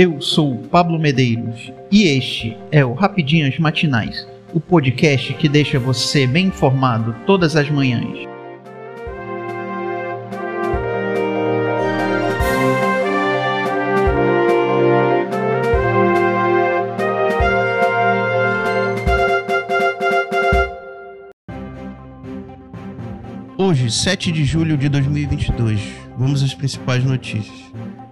Eu sou Pablo Medeiros e este é o Rapidinhas Matinais, o podcast que deixa você bem informado todas as manhãs. Hoje, 7 de julho de 2022, vamos às principais notícias.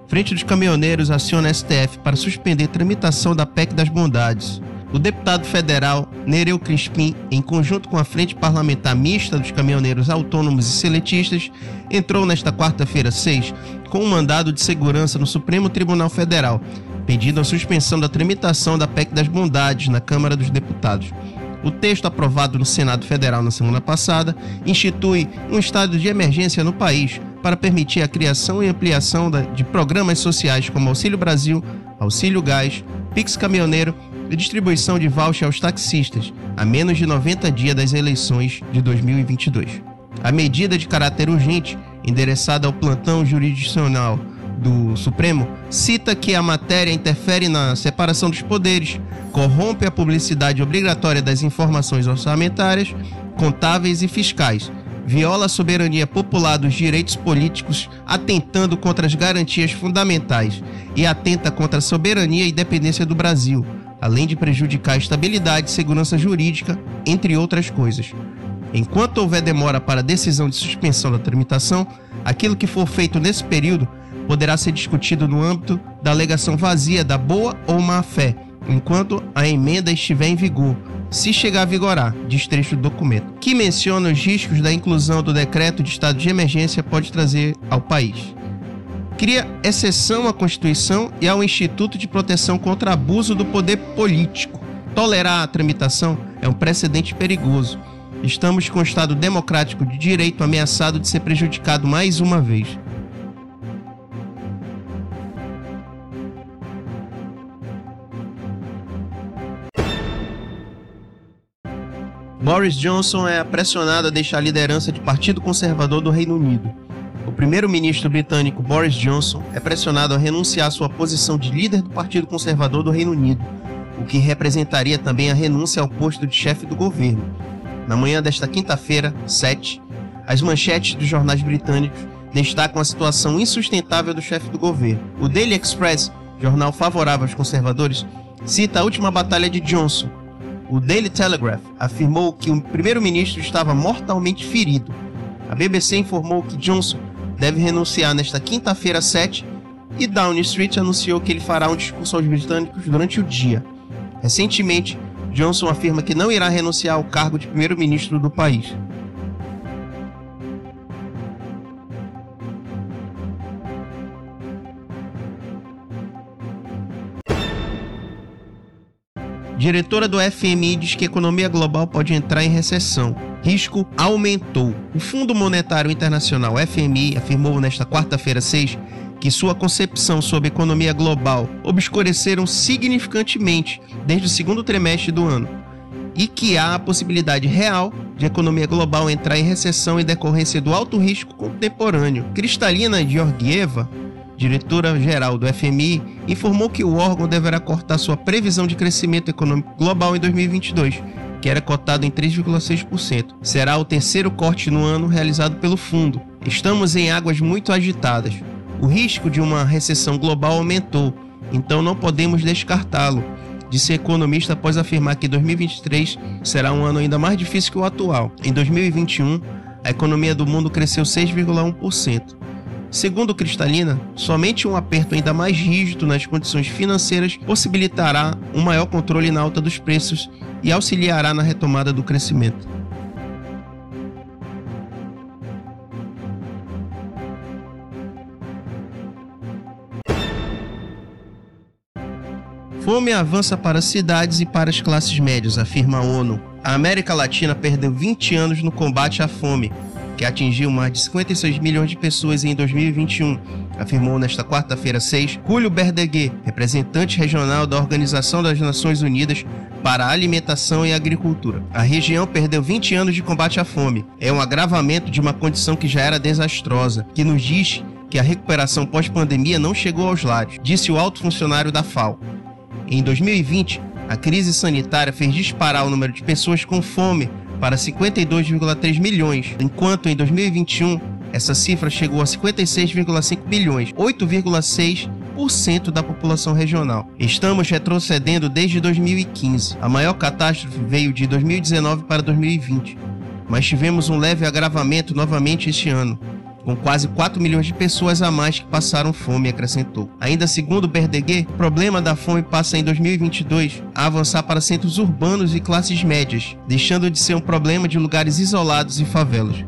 Frente dos Caminhoneiros aciona STF para suspender tramitação da PEC das Bondades. O deputado federal Nereu Crispim, em conjunto com a Frente Parlamentar Mista dos Caminhoneiros Autônomos e Seletistas, entrou nesta quarta-feira 6 com um mandado de segurança no Supremo Tribunal Federal, pedindo a suspensão da tramitação da PEC das Bondades na Câmara dos Deputados. O texto aprovado no Senado Federal na semana passada institui um estado de emergência no país para permitir a criação e ampliação de programas sociais como Auxílio Brasil, Auxílio Gás, Pix Caminhoneiro e distribuição de voucher aos taxistas, a menos de 90 dias das eleições de 2022. A medida de caráter urgente, endereçada ao plantão jurisdicional do Supremo cita que a matéria interfere na separação dos poderes, corrompe a publicidade obrigatória das informações orçamentárias, contáveis e fiscais, viola a soberania popular dos direitos políticos, atentando contra as garantias fundamentais e atenta contra a soberania e independência do Brasil, além de prejudicar a estabilidade e segurança jurídica, entre outras coisas. Enquanto houver demora para a decisão de suspensão da tramitação, aquilo que for feito nesse período poderá ser discutido no âmbito da alegação vazia da boa ou má fé, enquanto a emenda estiver em vigor, se chegar a vigorar, diz trecho do documento, que menciona os riscos da inclusão do decreto de estado de emergência pode trazer ao país. Cria exceção à Constituição e ao Instituto de Proteção contra Abuso do Poder Político. Tolerar a tramitação é um precedente perigoso. Estamos com o Estado democrático de direito ameaçado de ser prejudicado mais uma vez. Boris Johnson é pressionado a deixar a liderança de Partido Conservador do Reino Unido. O primeiro-ministro britânico Boris Johnson é pressionado a renunciar à sua posição de líder do Partido Conservador do Reino Unido, o que representaria também a renúncia ao posto de chefe do governo. Na manhã desta quinta-feira, 7, as manchetes dos jornais britânicos destacam a situação insustentável do chefe do governo. O Daily Express, jornal favorável aos conservadores, cita a última batalha de Johnson, o Daily Telegraph afirmou que o primeiro-ministro estava mortalmente ferido. A BBC informou que Johnson deve renunciar nesta quinta-feira 7 e Downing Street anunciou que ele fará um discurso aos britânicos durante o dia. Recentemente, Johnson afirma que não irá renunciar ao cargo de primeiro-ministro do país. Diretora do FMI diz que a economia global pode entrar em recessão. Risco aumentou. O Fundo Monetário Internacional, FMI, afirmou nesta quarta-feira 6 que sua concepção sobre economia global obscureceram significantemente desde o segundo trimestre do ano e que há a possibilidade real de a economia global entrar em recessão em decorrência do alto risco contemporâneo. Cristalina Georgieva, diretora-geral do FMI, informou que o órgão deverá cortar sua previsão de crescimento econômico global em 2022, que era cotado em 3,6%. Será o terceiro corte no ano realizado pelo fundo. Estamos em águas muito agitadas. O risco de uma recessão global aumentou, então não podemos descartá-lo, disse o economista após afirmar que 2023 será um ano ainda mais difícil que o atual. Em 2021, a economia do mundo cresceu 6,1%. Segundo Cristalina, somente um aperto ainda mais rígido nas condições financeiras possibilitará um maior controle na alta dos preços e auxiliará na retomada do crescimento. Fome avança para as cidades e para as classes médias, afirma a ONU. A América Latina perdeu 20 anos no combate à fome, que atingiu mais de 56 milhões de pessoas em 2021, afirmou nesta quarta-feira 6 Julio Berdeguer, representante regional da Organização das Nações Unidas para a Alimentação e Agricultura. A região perdeu 20 anos de combate à fome. É um agravamento de uma condição que já era desastrosa, que nos diz que a recuperação pós-pandemia não chegou aos lares, disse o alto funcionário da FAO. Em 2020, a crise sanitária fez disparar o número de pessoas com fome para 52,3 milhões, enquanto em 2021 essa cifra chegou a 56,5 bilhões, 8,6% da população regional. Estamos retrocedendo desde 2015. A maior catástrofe veio de 2019 para 2020, mas tivemos um leve agravamento novamente este ano com quase 4 milhões de pessoas a mais que passaram fome, acrescentou. Ainda segundo Berdeguer, o problema da fome passa em 2022 a avançar para centros urbanos e classes médias, deixando de ser um problema de lugares isolados e favelas.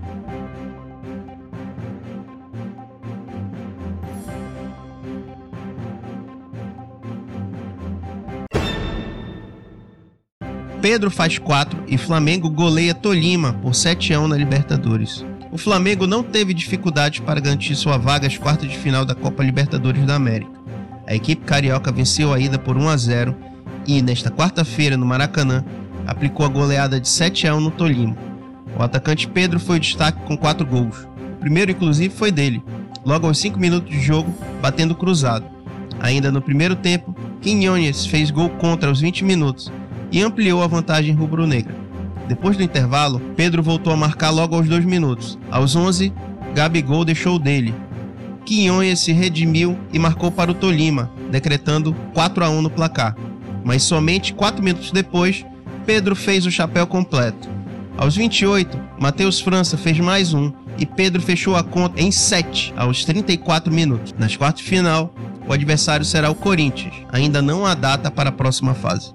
Pedro faz 4 e Flamengo goleia Tolima por 7 a 1 na Libertadores. O Flamengo não teve dificuldades para garantir sua vaga às quartas de final da Copa Libertadores da América. A equipe carioca venceu a ida por 1 a 0 e, nesta quarta-feira, no Maracanã, aplicou a goleada de 7 a 1 no Tolima. O atacante Pedro foi o destaque com 4 gols. O primeiro, inclusive, foi dele, logo aos 5 minutos de jogo, batendo cruzado. Ainda no primeiro tempo, Quinhones fez gol contra aos 20 minutos e ampliou a vantagem rubro-negra. Depois do intervalo, Pedro voltou a marcar logo aos dois minutos. Aos 11, Gabigol deixou dele. Quinhonha se redimiu e marcou para o Tolima, decretando 4 a 1 no placar. Mas somente 4 minutos depois, Pedro fez o chapéu completo. Aos 28, Matheus França fez mais um e Pedro fechou a conta em 7 aos 34 minutos. Nas quartas de final, o adversário será o Corinthians. Ainda não há data para a próxima fase.